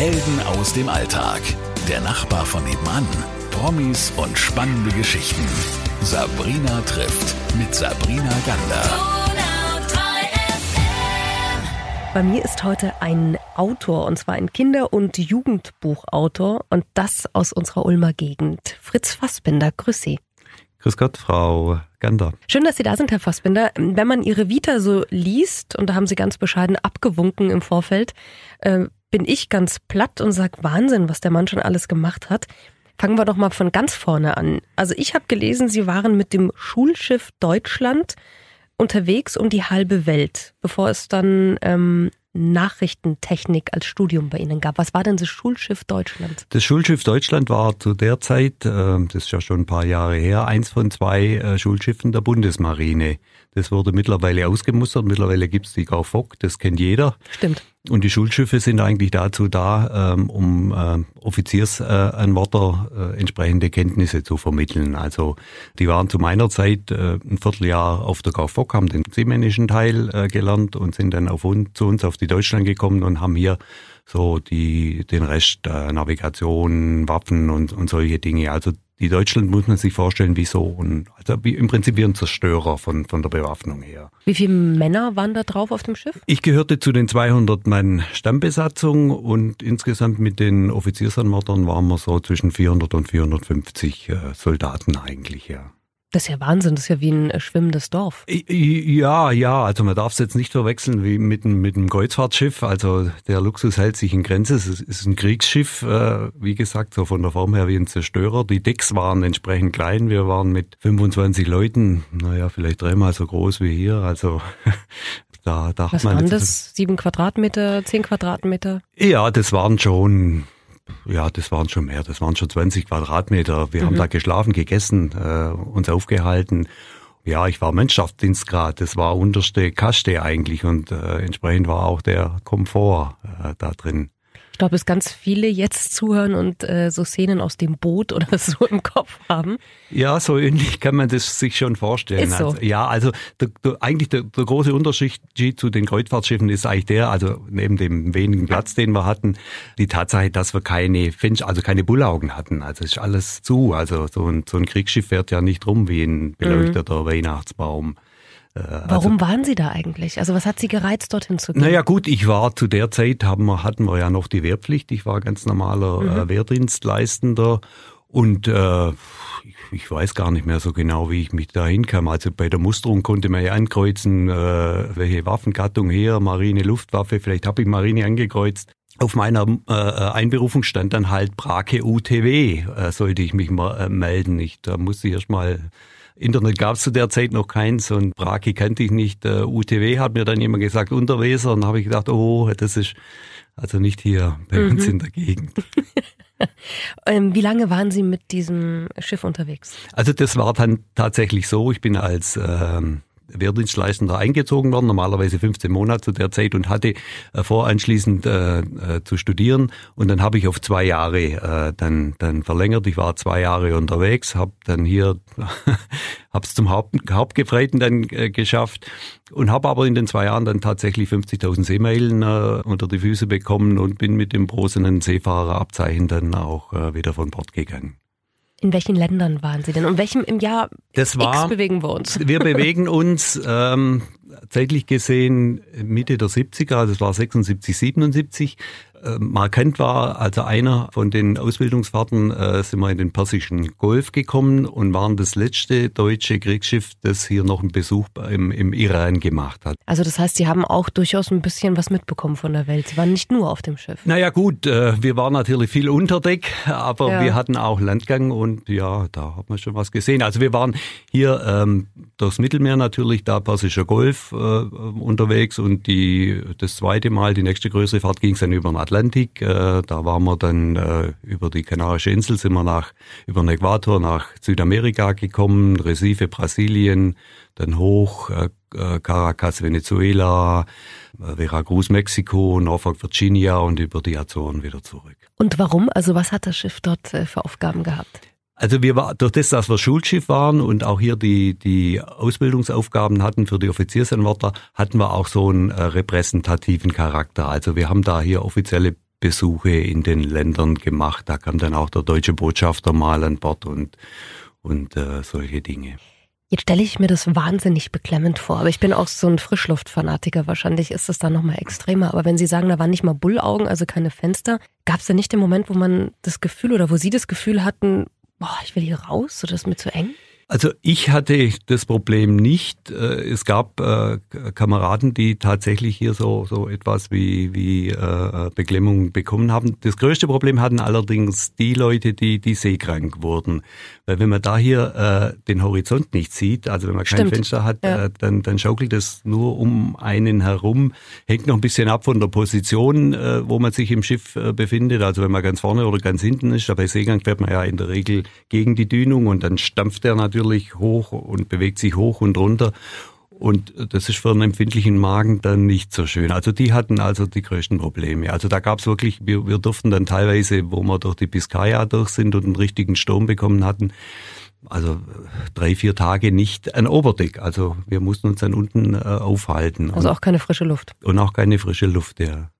Helden aus dem Alltag. Der Nachbar von nebenan. Promis und spannende Geschichten. Sabrina trifft mit Sabrina Gander. Bei mir ist heute ein Autor, und zwar ein Kinder- und Jugendbuchautor, und das aus unserer Ulmer Gegend. Fritz Fassbinder, grüß Sie. Grüß Gott, Frau Gander. Schön, dass Sie da sind, Herr Fassbinder. Wenn man Ihre Vita so liest, und da haben Sie ganz bescheiden abgewunken im Vorfeld, äh, bin ich ganz platt und sag Wahnsinn, was der Mann schon alles gemacht hat. Fangen wir doch mal von ganz vorne an. Also ich habe gelesen, Sie waren mit dem Schulschiff Deutschland unterwegs um die halbe Welt, bevor es dann ähm, Nachrichtentechnik als Studium bei Ihnen gab. Was war denn das Schulschiff Deutschland? Das Schulschiff Deutschland war zu der Zeit, äh, das ist ja schon ein paar Jahre her, eins von zwei äh, Schulschiffen der Bundesmarine. Das wurde mittlerweile ausgemustert. Mittlerweile gibt's die Grau Fock, das kennt jeder. Stimmt. Und die Schulschiffe sind eigentlich dazu da, ähm, um äh, Offiziersanwärter äh, entsprechende Kenntnisse zu vermitteln. Also die waren zu meiner Zeit äh, ein Vierteljahr auf der Grau Fock, haben den seemännischen Teil äh, gelernt und sind dann auf uns, zu uns auf die Deutschland gekommen und haben hier so die den Rest äh, Navigation, Waffen und, und solche Dinge. Also die Deutschland muss man sich vorstellen wie so ein, also wie, im Prinzip wie ein Zerstörer von, von der Bewaffnung her. Wie viele Männer waren da drauf auf dem Schiff? Ich gehörte zu den 200 Mann Stammbesatzung und insgesamt mit den Offiziersanmördern waren wir so zwischen 400 und 450 äh, Soldaten eigentlich, ja. Das ist ja Wahnsinn, das ist ja wie ein äh, schwimmendes Dorf. Ja, ja, also man darf es jetzt nicht verwechseln wie mit, mit einem Kreuzfahrtschiff. Also der Luxus hält sich in Grenze. Es ist ein Kriegsschiff, äh, wie gesagt, so von der Form her wie ein Zerstörer. Die Decks waren entsprechend klein. Wir waren mit 25 Leuten, naja, vielleicht dreimal so groß wie hier. Also da dachte Was man. waren das? Sieben Quadratmeter, zehn Quadratmeter? Ja, das waren schon ja, das waren schon mehr. Das waren schon 20 Quadratmeter. Wir mhm. haben da geschlafen, gegessen, äh, uns aufgehalten. Ja, ich war Mannschaftsdienstgrad. Das war unterste Kaste eigentlich und äh, entsprechend war auch der Komfort äh, da drin glaube, dass ganz viele jetzt zuhören und äh, so Szenen aus dem Boot oder so im Kopf haben. Ja, so ähnlich kann man das sich schon vorstellen. Ist so. Also, ja, also der, der, eigentlich der, der große Unterschied zu den Kreuzfahrtschiffen ist eigentlich der, also neben dem wenigen Platz, den wir hatten, die Tatsache, dass wir keine Finch, also keine Bullaugen hatten. Also es ist alles zu. Also so ein, so ein Kriegsschiff fährt ja nicht rum wie ein beleuchteter mhm. Weihnachtsbaum. Äh, Warum also, waren Sie da eigentlich? Also was hat Sie gereizt, dorthin zu gehen? Naja gut, ich war zu der Zeit, haben wir, hatten wir ja noch die Wehrpflicht. Ich war ganz normaler mhm. äh, Wehrdienstleistender und äh, ich, ich, weiß gar nicht mehr so genau, wie ich mich da hinkam. Also bei der Musterung konnte man ja ankreuzen, äh, welche Waffengattung her, Marine, Luftwaffe, vielleicht habe ich Marine angekreuzt. Auf meiner äh, Einberufung stand dann halt Brake UTW, äh, sollte ich mich mal äh, melden. Ich, da musste ich erst mal Internet gab es zu der Zeit noch keins und Braki kannte ich nicht. Uh, UTW hat mir dann immer gesagt Unterweser und habe ich gedacht, oh, das ist also nicht hier bei mhm. uns in der Gegend. ähm, wie lange waren Sie mit diesem Schiff unterwegs? Also das war dann tatsächlich so, ich bin als ähm, Wehrdienstleistender eingezogen worden, normalerweise 15 Monate zu der Zeit und hatte äh, vor anschließend äh, äh, zu studieren und dann habe ich auf zwei Jahre äh, dann dann verlängert. Ich war zwei Jahre unterwegs, habe dann hier habe es zum Haupt, Hauptgefreiten dann äh, geschafft und habe aber in den zwei Jahren dann tatsächlich 50.000 Seemeilen äh, unter die Füße bekommen und bin mit dem bronzenen Seefahrerabzeichen dann auch äh, wieder von Bord gegangen. In welchen Ländern waren Sie denn? Und welchem im Jahr das war, X bewegen wir uns? Wir bewegen uns ähm, zeitlich gesehen Mitte der 70er, also es war 76, 77. Äh, markant war, also einer von den Ausbildungsfahrten äh, sind wir in den Persischen Golf gekommen und waren das letzte deutsche Kriegsschiff, das hier noch einen Besuch im, im Iran gemacht hat. Also das heißt, Sie haben auch durchaus ein bisschen was mitbekommen von der Welt. Sie waren nicht nur auf dem Schiff. Naja gut, äh, wir waren natürlich viel unter Deck, aber ja. wir hatten auch Landgang und ja, da hat man schon was gesehen. Also wir waren hier ähm, durchs Mittelmeer natürlich, da Persischer Golf äh, unterwegs und die das zweite Mal, die nächste größere Fahrt ging es dann über den Atlantik. Äh, da waren wir dann äh, über die Kanarische Insel, sind wir nach, über den Äquator nach Südamerika gekommen, Recife, Brasilien, dann hoch, äh, Caracas, Venezuela, Veracruz, Mexiko, Norfolk, Virginia und über die Azoren wieder zurück. Und warum? Also was hat das Schiff dort für Aufgaben gehabt? Also wir war durch das, dass wir Schulschiff waren und auch hier die die Ausbildungsaufgaben hatten für die Offiziersanwärter, hatten wir auch so einen äh, repräsentativen Charakter. Also wir haben da hier offizielle Besuche in den Ländern gemacht. Da kam dann auch der deutsche Botschafter mal an Bord und, und äh, solche Dinge. Jetzt stelle ich mir das wahnsinnig beklemmend vor, aber ich bin auch so ein Frischluftfanatiker. Wahrscheinlich ist es da nochmal extremer. Aber wenn Sie sagen, da waren nicht mal Bullaugen, also keine Fenster, gab es da nicht den Moment, wo man das Gefühl oder wo Sie das Gefühl hatten, boah, ich will hier raus oder ist mir zu eng? Also ich hatte das Problem nicht. Äh, es gab äh, Kameraden, die tatsächlich hier so, so etwas wie, wie äh, Beklemmung bekommen haben. Das größte Problem hatten allerdings die Leute, die, die seekrank wurden. Weil wenn man da hier den Horizont nicht sieht, also wenn man kein Stimmt. Fenster hat, Ja. dann, dann schaukelt es nur um einen herum. Hängt noch ein bisschen ab von der Position, wo man sich im Schiff befindet. Also wenn man ganz vorne oder ganz hinten ist. Aber bei Seegang fährt man ja in der Regel gegen die Dünung und dann stampft er natürlich hoch und bewegt sich hoch und runter. Und das ist für einen empfindlichen Magen dann nicht so schön. Also die hatten also die größten Probleme. Also da gab es wirklich, wir, wir durften dann teilweise, wo wir durch die Biskaya durch sind und einen richtigen Sturm bekommen hatten, also drei, vier Tage nicht an Oberdeck. Also wir mussten uns dann unten äh, aufhalten. Also und, auch keine frische Luft. und auch keine frische Luft, ja.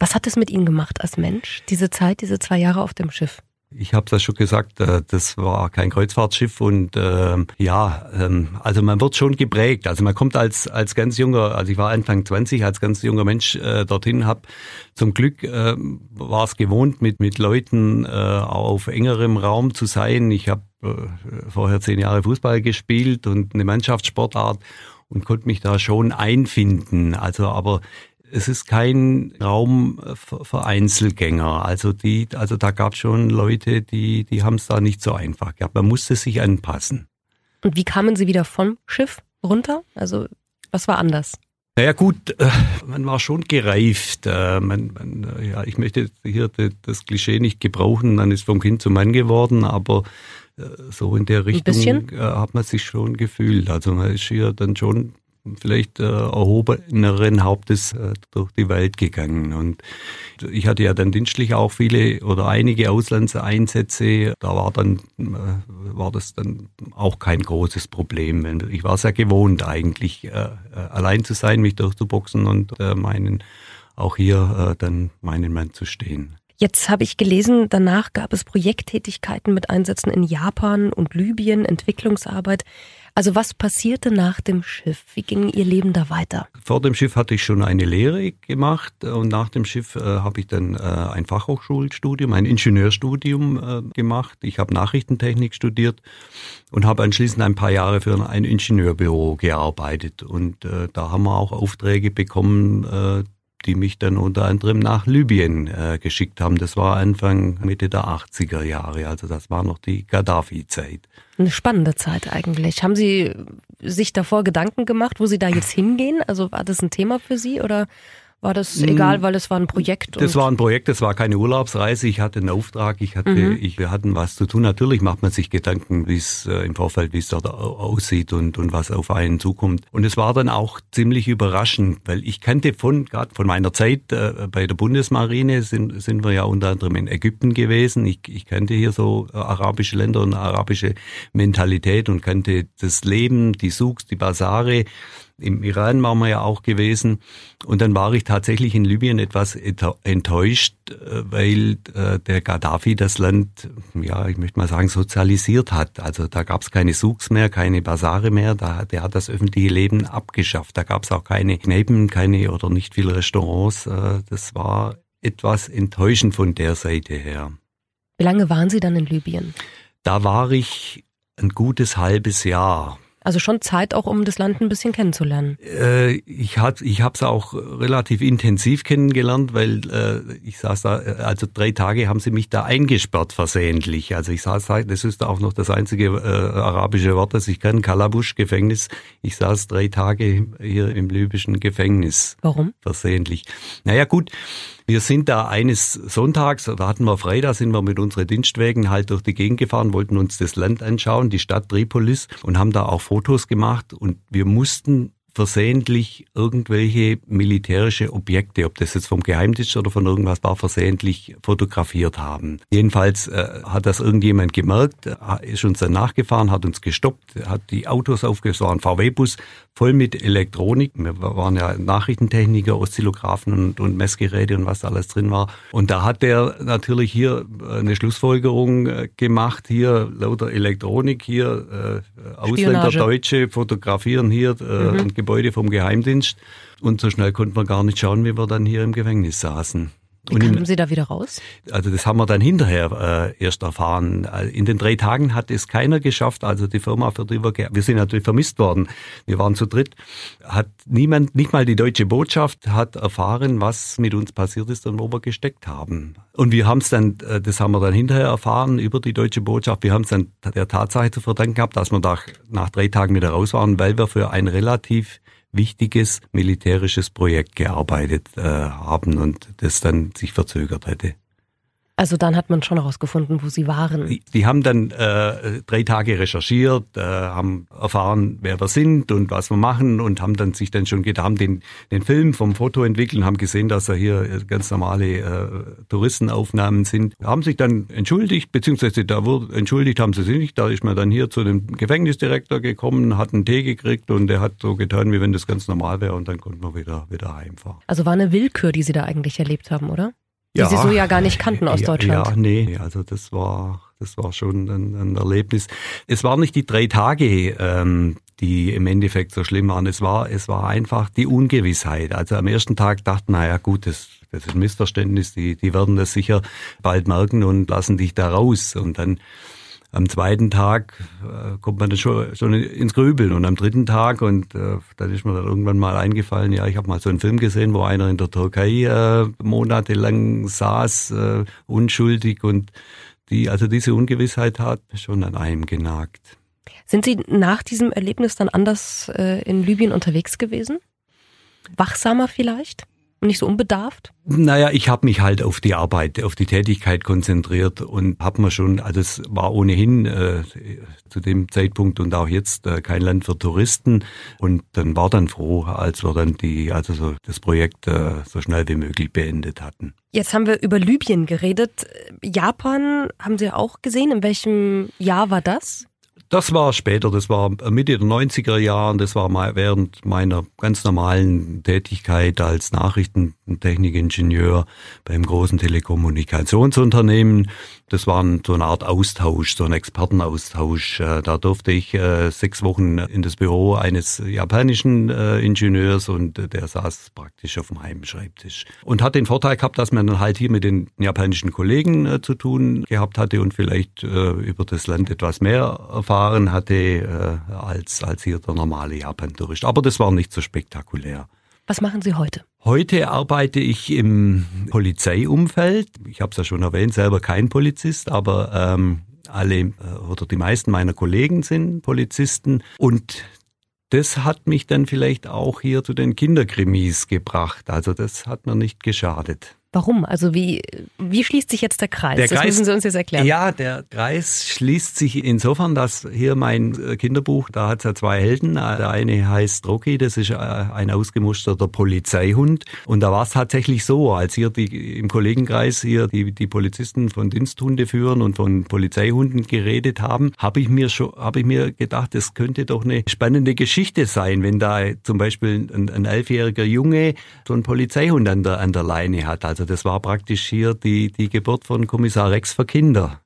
Was hat es mit Ihnen gemacht als Mensch, diese Zeit, diese zwei Jahre auf dem Schiff? Ich habe ja schon gesagt, äh, das war kein Kreuzfahrtschiff und ähm, ja, ähm, also man wird schon geprägt. Also man kommt als als ganz junger, also ich war Anfang 20, als ganz junger Mensch äh, dorthin, habe zum Glück äh, war es gewohnt, mit mit Leuten äh, auf engerem Raum zu sein. Ich habe äh, vorher zehn Jahre Fußball gespielt und eine Mannschaftssportart und konnte mich da schon einfinden. Also aber es ist kein Raum für, für Einzelgänger. Also die, also da gab es schon Leute, die, die haben es da nicht so einfach gehabt. Man musste sich anpassen. Und wie kamen Sie wieder vom Schiff runter? Also was war anders? Naja gut, äh, man war schon gereift. Äh, man, man, äh, ja, ich möchte hier das Klischee nicht gebrauchen, man ist vom Kind zum Mann geworden, aber äh, so in der Richtung äh, hat man sich schon gefühlt. Also man ist hier dann schon vielleicht äh, erhobeneren Hauptes äh, durch die Welt gegangen. Und ich hatte ja dann dienstlich auch viele oder einige Auslandseinsätze. Da war dann äh, war das dann auch kein großes Problem. Ich war sehr gewohnt eigentlich äh, äh, allein zu sein, mich durchzuboxen und äh, meinen auch hier äh, dann meinen Mann zu stehen. Jetzt habe ich gelesen, danach gab es Projekttätigkeiten mit Einsätzen in Japan und Libyen, Entwicklungsarbeit. Also was passierte nach dem Schiff? Wie ging Ihr Leben da weiter? Vor dem Schiff hatte ich schon eine Lehre gemacht und nach dem Schiff äh, habe ich dann äh, ein Fachhochschulstudium, ein Ingenieurstudium äh, gemacht. Ich habe Nachrichtentechnik studiert und habe anschließend ein paar Jahre für ein Ingenieurbüro gearbeitet. Und äh, da haben wir auch Aufträge bekommen, äh, die mich dann unter anderem nach Libyen äh, geschickt haben. Das war Anfang, Mitte der 80er Jahre, also das war noch die Gaddafi-Zeit. Eine spannende Zeit eigentlich. Haben Sie sich davor Gedanken gemacht, wo Sie da jetzt hingehen? Also war das ein Thema für Sie oder war das egal, weil es war ein Projekt? Das war ein Projekt, das war keine Urlaubsreise. Ich hatte einen Auftrag, ich hatte, Mhm. ich, wir hatten was zu tun. Natürlich macht man sich Gedanken, wie es äh, im Vorfeld, wie es dort au- aussieht und, und was auf einen zukommt. Und es war dann auch ziemlich überraschend, weil ich kannte von, gerade von meiner Zeit äh, bei der Bundesmarine sind, sind wir ja unter anderem in Ägypten gewesen. Ich, ich kannte hier so äh, arabische Länder und arabische Mentalität und kannte das Leben, die Souks, die Basare. Im Iran waren wir ja auch gewesen. Und dann war ich tatsächlich in Libyen etwas enttäuscht, äh, weil äh, der Gaddafi das Land, ja, ich möchte mal sagen, sozialisiert hat. Also da gab es keine Souks mehr, keine Basare mehr. Da, der hat das öffentliche Leben abgeschafft. Da gab es auch keine Kneipen, keine oder nicht viele Restaurants. Äh, Das war etwas enttäuschend von der Seite her. Wie lange waren Sie dann in Libyen? Da war ich ein gutes halbes Jahr. Also schon Zeit auch, um das Land ein bisschen kennenzulernen. Äh, ich habe es auch relativ intensiv kennengelernt, weil äh, ich saß da, äh, also drei Tage haben sie mich da eingesperrt versehentlich. Also ich saß da, das ist auch noch das einzige äh, arabische Wort, das ich kann, Kalabusch Gefängnis. Ich saß drei Tage hier im libyschen Gefängnis Warum? versehentlich. Naja gut, wir sind da eines Sonntags, da hatten wir frei, da sind wir mit unseren Dienstwägen halt durch die Gegend gefahren, wollten uns das Land anschauen, die Stadt Tripolis und haben da auch Fotos gemacht. Und wir mussten versehentlich irgendwelche militärische Objekte, ob das jetzt vom Geheimdienst oder von irgendwas war, versehentlich fotografiert haben. Jedenfalls äh, hat das irgendjemand gemerkt, äh, ist uns dann nachgefahren, hat uns gestoppt, hat die Autos aufgefahren, VW-Bus, voll mit Elektronik. Wir waren ja Nachrichtentechniker, Oszillographen und, und Messgeräte und was alles drin war. Und da hat der natürlich hier eine Schlussfolgerung äh, gemacht, hier lauter Elektronik, hier äh, Ausländer, Deutsche fotografieren hier äh, mhm. Gebäude vom Geheimdienst. Und so schnell konnten wir gar nicht schauen, wie wir dann hier im Gefängnis saßen. Wie kamen Sie da wieder raus? Also das haben wir dann hinterher äh, erst erfahren. In den drei Tagen hat es keiner geschafft. Also die Firma, für die wir, wir sind natürlich vermisst worden. Wir waren zu dritt. Hat niemand, nicht mal die deutsche Botschaft, hat erfahren, was mit uns passiert ist und wo wir gesteckt haben. Und wir haben es dann, äh, das haben wir dann hinterher erfahren über die deutsche Botschaft. Wir haben es dann der Tatsache zu verdanken gehabt, dass wir da nach drei Tagen wieder raus waren, weil wir für ein relativ wichtiges militärisches Projekt gearbeitet äh, haben und das dann sich verzögert hätte. Also dann hat man schon herausgefunden, wo sie waren. Die, die haben dann äh, drei Tage recherchiert, äh, haben erfahren, wer wir sind und was wir machen und haben dann sich dann schon haben den, den Film vom Foto entwickelt und haben gesehen, dass da hier ganz normale äh, Touristenaufnahmen sind. Haben sich dann entschuldigt, beziehungsweise da wurde entschuldigt haben sie sich nicht. Da ist man dann hier zu dem Gefängnisdirektor gekommen, hat einen Tee gekriegt und der hat so getan, wie wenn das ganz normal wäre und dann konnten wir wieder, wieder heimfahren. Also war eine Willkür, die Sie da eigentlich erlebt haben, oder? Die ja, Sie so ja gar nicht kannten aus ja, Deutschland. Ja, nee, also das war, das war schon ein, ein Erlebnis. Es waren nicht die drei Tage, ähm, die im Endeffekt so schlimm waren. Es war, es war einfach die Ungewissheit. Also am ersten Tag dachten, na ja, gut, das, das ist ein Missverständnis, die, die werden das sicher bald merken und lassen dich da raus. Und dann am zweiten Tag äh, kommt man dann schon, schon ins Grübeln und am dritten Tag und äh, dann ist mir dann irgendwann mal eingefallen, ja, ich habe mal so einen Film gesehen, wo einer in der Türkei äh, monatelang saß, äh, unschuldig und die, also diese Ungewissheit hat schon an einem genagt. Sind Sie nach diesem Erlebnis dann anders äh, in Libyen unterwegs gewesen? Wachsamer vielleicht? Und nicht so unbedarft? Naja, ich habe mich halt auf die Arbeit, auf die Tätigkeit konzentriert und habe mir schon, also es war ohnehin äh, zu dem Zeitpunkt und auch jetzt äh, kein Land für Touristen und dann war dann froh, als wir dann die, also so das Projekt äh, so schnell wie möglich beendet hatten. Jetzt haben wir über Libyen geredet. Japan haben Sie auch gesehen. In welchem Jahr war das? Das war später, das war Mitte der 90er Jahren, das war während meiner ganz normalen Tätigkeit als Nachrichtentechnikingenieur beim großen Telekommunikationsunternehmen. Das war so eine Art Austausch, so ein Expertenaustausch. Äh, da durfte ich äh, sechs Wochen in das Büro eines japanischen äh, Ingenieurs und der saß praktisch auf dem Heimschreibtisch. Und hat den Vorteil gehabt, dass man dann halt hier mit den japanischen Kollegen zu tun gehabt hatte und vielleicht über das Land etwas mehr erfahren hatte als, als hier der normale Japan-Tourist. Aber das war nicht so spektakulär. Was machen Sie heute? Heute arbeite ich im Polizeiumfeld. Ich habe es ja schon erwähnt, selber kein Polizist, aber ähm, alle äh, oder die meisten meiner Kollegen sind Polizisten und das hat mich dann vielleicht auch hier zu den Kinderkrimis gebracht. Also das hat mir nicht geschadet. Warum? Also wie, wie schließt sich jetzt der Kreis? Der das Kreis, müssen Sie uns jetzt erklären. Ja, der Kreis schließt sich insofern, dass hier mein äh, Kinderbuch, da hat es ja zwei Helden. Der eine heißt Rocky, das ist äh, ein ausgemusterter Polizeihund. Und da war es tatsächlich so, als hier die, im Kollegenkreis hier die, die Polizisten von Diensthunde führen und von Polizeihunden geredet haben, habe ich mir schon, habe ich mir gedacht, das könnte doch eine spannende Geschichte sein, wenn da zum Beispiel ein, ein elfjähriger Junge so einen Polizeihund an der, an der Leine hat. Also also das war praktisch hier die, die Geburt von Kommissar Rex für Kinder.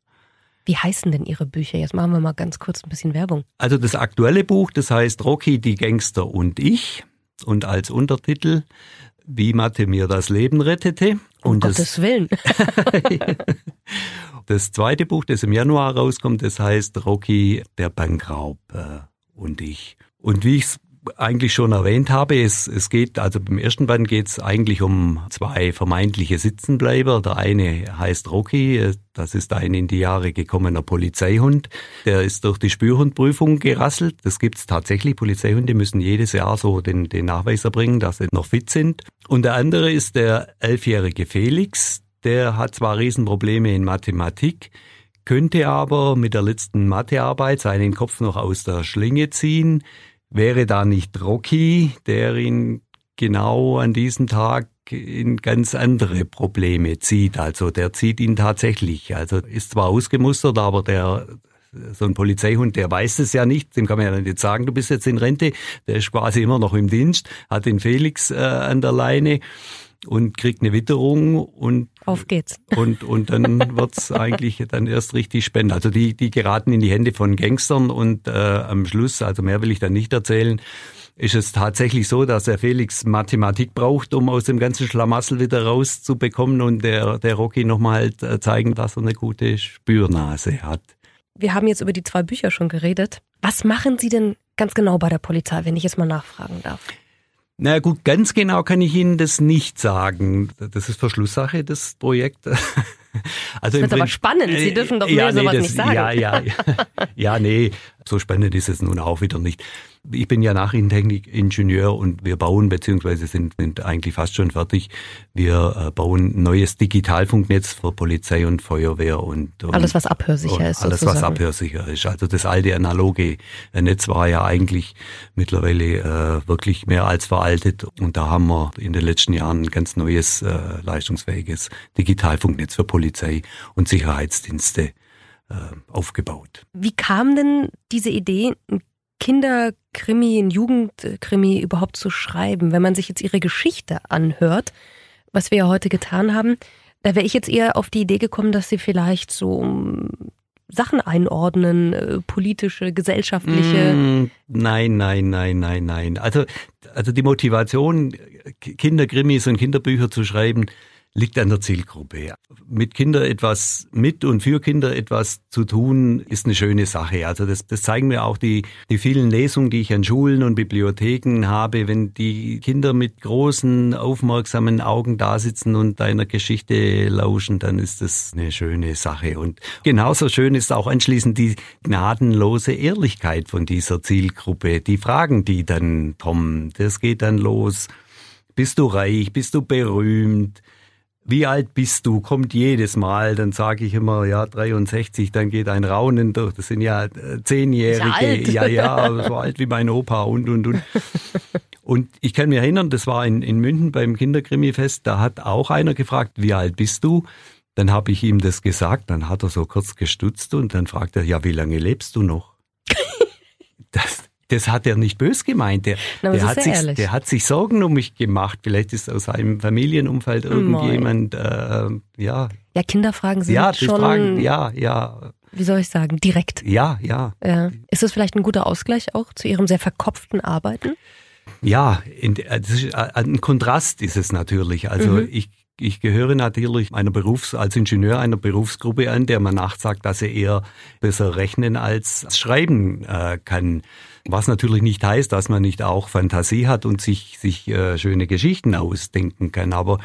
Wie heißen denn Ihre Bücher? Jetzt machen wir mal ganz kurz ein bisschen Werbung. Also das aktuelle Buch, das heißt Rocky, die Gangster und ich. Und als Untertitel, wie Mathe mir das Leben rettete. Um und Gottes das, Willen. das zweite Buch, das im Januar rauskommt, das heißt Rocky, der Bankraub äh, und ich. Und wie ich es eigentlich schon erwähnt habe, es, es geht, also beim ersten Band geht es eigentlich um zwei vermeintliche Sitzenbleiber. Der eine heißt Rocky, das ist ein in die Jahre gekommener Polizeihund. Der ist durch die Spürhundprüfung gerasselt. Das gibt's tatsächlich. Polizeihunde müssen jedes Jahr so den, den Nachweis erbringen, dass sie noch fit sind. Und der andere ist der elfjährige Felix. Der hat zwar Riesenprobleme in Mathematik, könnte aber mit der letzten Mathearbeit seinen Kopf noch aus der Schlinge ziehen Wäre da nicht Rocky, der ihn genau an diesem Tag in ganz andere Probleme zieht. Also der zieht ihn tatsächlich. Also ist zwar ausgemustert, aber der so ein Polizeihund, der weiß es ja nicht, dem kann man ja nicht sagen, du bist jetzt in Rente, der ist quasi immer noch im Dienst, hat den Felix äh, an der Leine und kriegt eine Witterung und auf geht's. Und, und dann wird's eigentlich dann erst richtig spannend. Also die, die geraten in die Hände von Gangstern und äh, am Schluss, also mehr will ich dann nicht erzählen, ist es tatsächlich so, dass der Felix Mathematik braucht, um aus dem ganzen Schlamassel wieder rauszubekommen und der, der Rocky nochmal halt äh, zeigen, dass er eine gute Spürnase hat. Wir haben jetzt über die zwei Bücher schon geredet. Was machen Sie denn ganz genau bei der Polizei, wenn ich jetzt mal nachfragen darf? Na gut, ganz genau kann ich Ihnen das nicht sagen. Das ist Verschlusssache, das Projekt. Also das wird aber spannend. Sie dürfen doch ja, mir nee, sowas das, nicht sagen. Ja, ja, ja. ja, nee, so spannend ist es nun auch wieder nicht. Ich bin ja Nachrichtentechnikingenieur und wir bauen beziehungsweise sind, sind eigentlich fast schon fertig. Wir äh, bauen ein neues Digitalfunknetz für Polizei und Feuerwehr und, und alles was abhörsicher ist. Alles sozusagen. was abhörsicher ist. Also das alte analoge Netz war ja eigentlich mittlerweile äh, wirklich mehr als veraltet und da haben wir in den letzten Jahren ein ganz neues äh, leistungsfähiges Digitalfunknetz für Polizei und Sicherheitsdienste aufgebaut. Wie kam denn diese Idee, ein Kinderkrimi, ein Jugendkrimi überhaupt zu schreiben? Wenn man sich jetzt ihre Geschichte anhört, was wir ja heute getan haben, da wäre ich jetzt eher auf die Idee gekommen, dass sie vielleicht so um, Sachen einordnen, äh, politische, gesellschaftliche. Mm, nein, nein, nein, nein, nein. Also, also die Motivation, Kinderkrimis und Kinderbücher zu schreiben, liegt an der Zielgruppe. Mit Kindern etwas mit und für Kinder etwas zu tun, ist eine schöne Sache. Also das, das zeigen mir auch die, die vielen Lesungen, die ich an Schulen und Bibliotheken habe. Wenn die Kinder mit großen, aufmerksamen Augen da sitzen und deiner Geschichte lauschen, dann ist das eine schöne Sache. Und genauso schön ist auch anschließend die gnadenlose Ehrlichkeit von dieser Zielgruppe. Die Fragen, die dann kommen, das geht dann los. Bist du reich? Bist du berühmt? Wie alt bist du? Kommt jedes Mal. Dann sage ich immer, ja, 63, dann geht ein Raunen durch. Das sind ja äh, Zehnjährige. Ja, ja, so alt wie mein Opa und, und, und. Und ich kann mich erinnern, das war in, in München beim Kinderkrimi-Fest, da hat auch einer gefragt, wie alt bist du? Dann habe ich ihm das gesagt, dann hat er so kurz gestutzt und dann fragt er, ja, wie lange lebst du noch? das, das hat er nicht bös gemeint. Der, Na, der, hat sich, der hat sich Sorgen um mich gemacht. Vielleicht ist aus seinem Familienumfeld irgendjemand, äh, ja. Ja, Kinderfragen sind ja, schon. Fragen, ja, ja. Wie soll ich sagen? Direkt. Ja, ja. ja. Ist das vielleicht ein guter Ausgleich auch zu Ihrem sehr verkopften Arbeiten? Ja, in, äh, äh, ein Kontrast ist es natürlich. Also mhm. ich ich gehöre natürlich einer Berufs-, als Ingenieur einer Berufsgruppe an, der man nachsagt, dass er eher besser rechnen als schreiben äh, kann. Was natürlich nicht heißt, dass man nicht auch Fantasie hat und sich, sich äh, schöne Geschichten ausdenken kann. Aber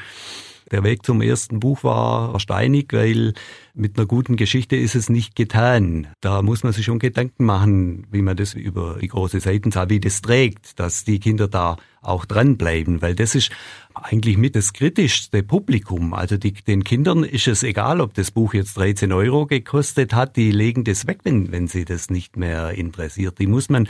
der Weg zum ersten Buch war steinig, weil mit einer guten Geschichte ist es nicht getan. Da muss man sich schon Gedanken machen, wie man das über die große Seitenzahl, wie das trägt, dass die Kinder da auch dranbleiben, weil das ist eigentlich mit das kritischste Publikum. Also die, den Kindern ist es egal, ob das Buch jetzt 13 Euro gekostet hat, die legen das weg, wenn, wenn sie das nicht mehr interessiert. Die muss man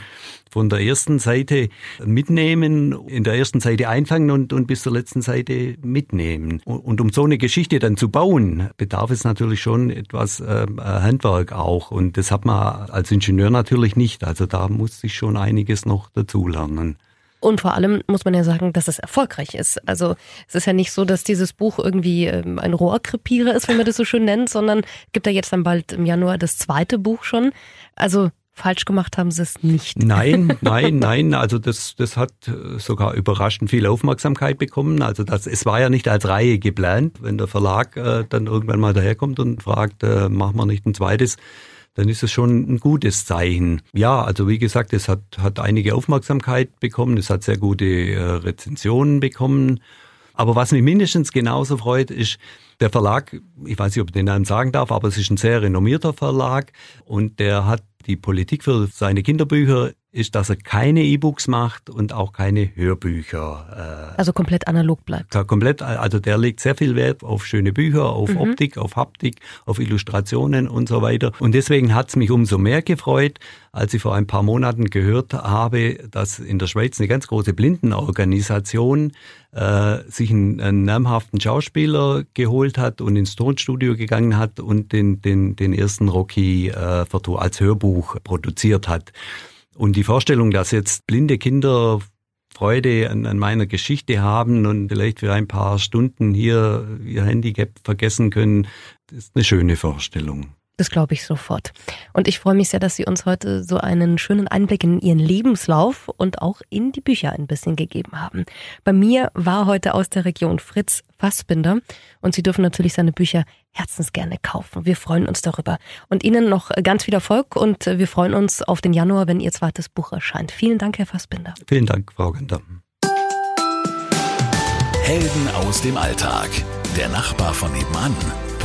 von der ersten Seite mitnehmen, in der ersten Seite einfangen und, und bis zur letzten Seite mitnehmen. Und, und um so eine Geschichte dann zu bauen, bedarf es natürlich schon etwas äh, Handwerk auch. Und das hat man als Ingenieur natürlich nicht. Also da muss sich schon einiges noch dazulernen. Und vor allem muss man ja sagen, dass es erfolgreich ist. Also es ist ja nicht so, dass dieses Buch irgendwie ähm, ein Rohrkrepierer ist, wenn man das so schön nennt, sondern gibt ja jetzt dann bald im Januar das zweite Buch schon. Also falsch gemacht haben sie es nicht. Nein, nein, nein. Also das, das hat äh, sogar überraschend viel Aufmerksamkeit bekommen. Also das, es war ja nicht als Reihe geplant. Wenn der Verlag äh, dann irgendwann mal daherkommt und fragt, äh, machen wir nicht ein zweites, dann ist es schon ein gutes Zeichen. Ja, also wie gesagt, es hat, hat einige Aufmerksamkeit bekommen, es hat sehr gute äh, Rezensionen bekommen. Aber was mich mindestens genauso freut, ist, der Verlag, ich weiß nicht, ob ich den Namen sagen darf, aber es ist ein sehr renommierter Verlag und der hat Die Politik für seine Kinderbücher ist, dass er keine E-Books macht und auch keine Hörbücher. Äh, also komplett analog bleibt. Komplett, also der legt sehr viel Wert auf schöne Bücher, auf mhm. Optik, auf Haptik, auf Illustrationen und so weiter. Und deswegen hat es mich umso mehr gefreut, als ich vor ein paar Monaten gehört habe, dass in der Schweiz eine ganz große Blindenorganisation äh, sich einen, einen namhaften Schauspieler geholt hat und ins Tonstudio gegangen hat und den, den, den ersten Rocky äh, als Hörbuch produziert hat. Und die Vorstellung, dass jetzt blinde Kinder Freude an, an, meiner Geschichte haben und vielleicht für ein paar Stunden hier ihr Handicap vergessen können, ist eine schöne Vorstellung. Das glaube ich sofort. Und ich freue mich sehr, dass Sie uns heute so einen schönen Einblick in Ihren Lebenslauf und auch in die Bücher ein bisschen gegeben haben. Bei mir war heute aus der Region Fritz Fassbinder und Sie dürfen natürlich seine Bücher herzensgerne kaufen. Wir freuen uns darüber. Und Ihnen noch ganz viel Erfolg und wir freuen uns auf den Januar, wenn Ihr zweites Buch erscheint. Vielen Dank, Herr Fassbinder. Vielen Dank, Frau Günther. Helden aus dem Alltag. Der Nachbar von nebenan.